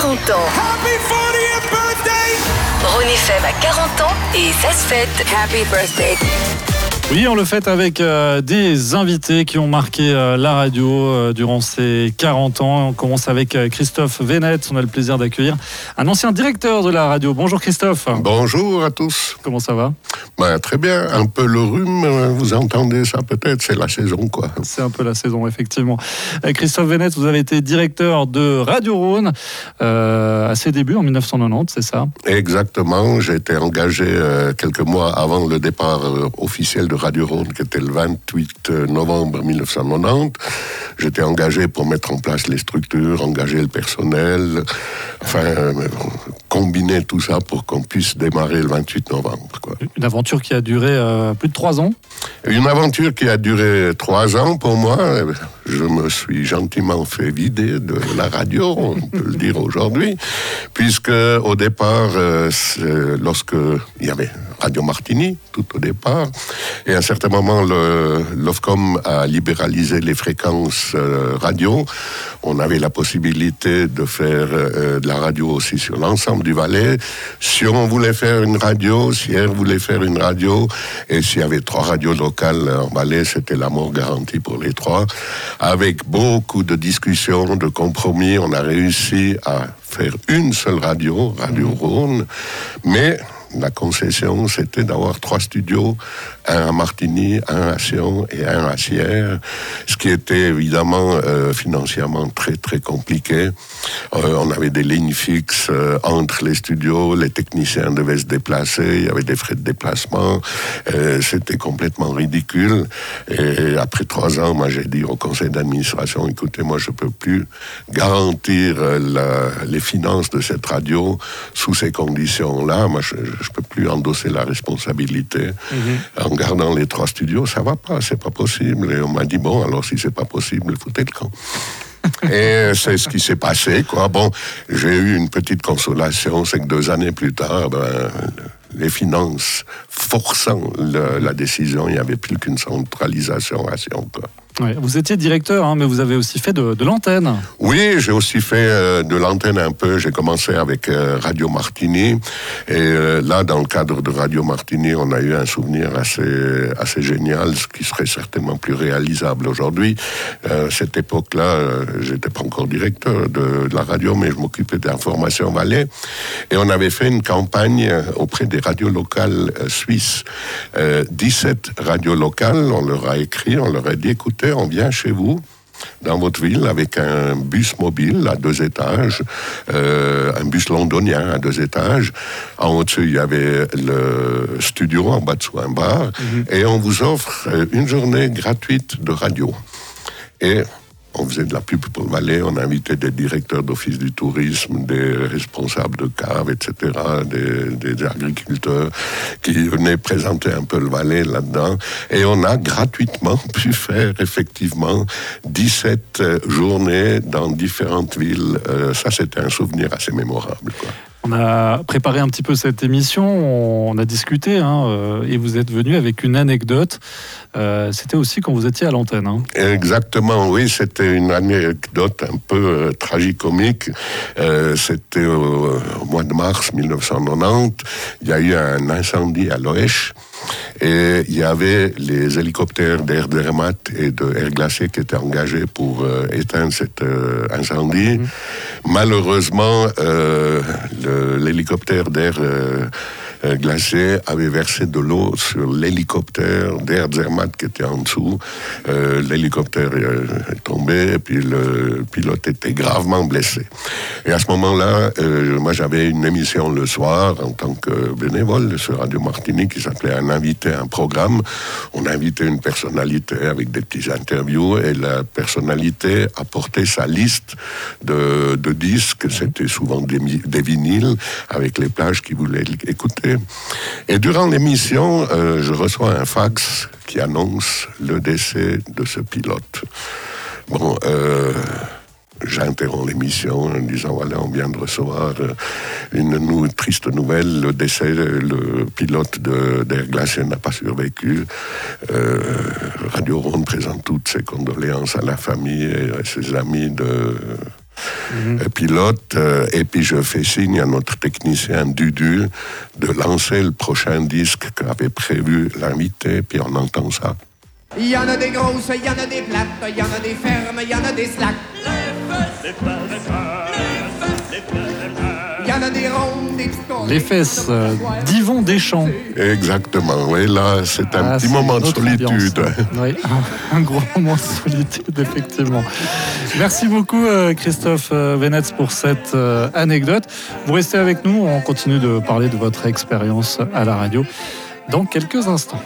40 ans. Ronnie Feb a 40 ans et ça se fête. Happy birthday. Oui, on le fait avec euh, des invités qui ont marqué euh, la radio euh, durant ces 40 ans. On commence avec Christophe Vénet. On a le plaisir d'accueillir un ancien directeur de la radio. Bonjour Christophe. Bonjour à tous. Comment ça va? Ben, Très bien. Un peu le rhume, vous entendez ça peut-être, c'est la saison quoi. C'est un peu la saison, effectivement. Christophe Vénet, vous avez été directeur de Radio Rhône à ses débuts en 1990, c'est ça? Exactement. J'ai été engagé quelques mois avant le départ officiel de Radio Rhône, qui était le 28 novembre 1990. J'étais engagé pour mettre en place les structures, engager le personnel, enfin, euh, combiner tout ça pour qu'on puisse démarrer le 28 novembre. Une aventure qui a duré euh, plus de trois ans? Une aventure qui a duré trois ans pour moi. Je me suis gentiment fait vider de la radio, on peut le dire aujourd'hui, puisque au départ, euh, lorsque il y avait Radio Martini, tout au départ, et à un certain moment, l'OFCOM a libéralisé les fréquences euh, radio. On avait la possibilité de faire euh, de la radio aussi sur l'ensemble du Valais. Si on voulait faire une radio, si elle voulait faire une radio, et s'il y avait trois radios locales en Valais, c'était la mort garantie pour les trois. Avec beaucoup de discussions, de compromis, on a réussi à faire une seule radio, Radio Rhône, mais la concession, c'était d'avoir trois studios, un à Martigny, un à Sion et un à Sierre, ce qui était évidemment euh, financièrement très très compliqué. Euh, on avait des lignes fixes euh, entre les studios, les techniciens devaient se déplacer, il y avait des frais de déplacement, c'était complètement ridicule. Et après trois ans, moi j'ai dit au conseil d'administration, écoutez, moi je peux plus garantir les finances de cette radio sous ces conditions-là. Je peux plus endosser la responsabilité. Mhm. En gardant les trois studios, ça va pas, c'est pas possible. Et on m'a dit, bon, alors si c'est pas possible, foutez le camp. Et c'est ce qui s'est passé, quoi. Bon, j'ai eu une petite consolation, c'est que deux années plus tard, ben, les finances forçant la décision, il n'y avait plus qu'une centralisation à Sion, quoi vous étiez directeur, hein, mais vous avez aussi fait de, l'antenne. Oui, j'ai aussi fait euh, de l'antenne un peu. J'ai commencé avec euh, Radio Martini. Et euh, là, dans le cadre de Radio Martini, on a eu un souvenir assez, assez génial, ce qui serait certainement plus réalisable aujourd'hui. cette époque-là, j'étais pas encore directeur de, la radio, mais je m'occupais d'information Valais. Et on avait fait une campagne auprès des radios locales suisses. 17 radios locales, on leur a écrit, on leur a dit, écoutez, on vient chez vous dans votre ville avec un bus mobile à deux étages, euh, un bus londonien à deux étages. En au-dessus, il y avait le studio, en bas dessous un bar, mhm. et on vous offre une journée gratuite de radio. Et on faisait de la pub pour le Valais, on invitait des directeurs d'office du tourisme, des responsables de caves, etc., des, agriculteurs qui venaient présenter un peu le Valais là-dedans. Et on a gratuitement pu faire effectivement 17 journées dans différentes villes. Euh, ça, c'était un souvenir assez mémorable. On a préparé un petit peu cette émission, on a discuté, hein, euh, et vous êtes venu avec une anecdote. Euh, c'était aussi quand vous étiez à l'antenne. Hein. Exactement, oui, c'était une anecdote un peu euh, tragicomique. c'était au, mois de mars 1990. Il y a eu un incendie à Loèche. Et il y avait les hélicoptères d'Air Dermat et de Air Glacé qui étaient engagés pour euh, éteindre cet euh, incendie. Mhm. Malheureusement, euh, l'hélicoptère d'Air euh, glacé avait versé de l'eau sur l'hélicoptère d'Air Zermatt qui était en dessous. Euh, l'hélicoptère euh, est tombé et puis le pilote était gravement blessé. Et à ce moment-là, moi j'avais une émission le soir en tant que bénévole sur Radio Martinique qui s'appelait Un invité, un programme. On invitait une personnalité avec des petits interviews et la personnalité apportait sa liste de, de disques. C'était souvent des, des vinyles avec les plages qui voulaient écouter. Et durant l'émission, euh, je reçois un fax qui annonce le décès de ce pilote. Bon, euh, j'interromps l'émission en disant voilà, on vient de recevoir euh, une triste nouvelle, le décès, le pilote d'Air Glacier n'a pas survécu. Radio Ronde présente toutes ses condoléances à la famille et à ses amis de euh, pilote, euh, et puis je fais signe à notre technicien Dudu de lancer le prochain disque qu'avait prévu l'invité, puis on entend ça. Il y en a des grosses, il y en a des plates, il y en a des fermes, il y en a des slacks. Il y en a des rondes, des petites conneries. Les fesses euh, d'Yvon Deschamps. Exactement, oui, là c'est un Ah, petit moment de solitude. ambiance. Oui, un, un gros moment de solitude, effectivement. Merci beaucoup, euh, Christophe euh, Venetz, pour cette euh, anecdote. Vous restez avec nous, on continue de parler de votre expérience à la radio dans quelques instants.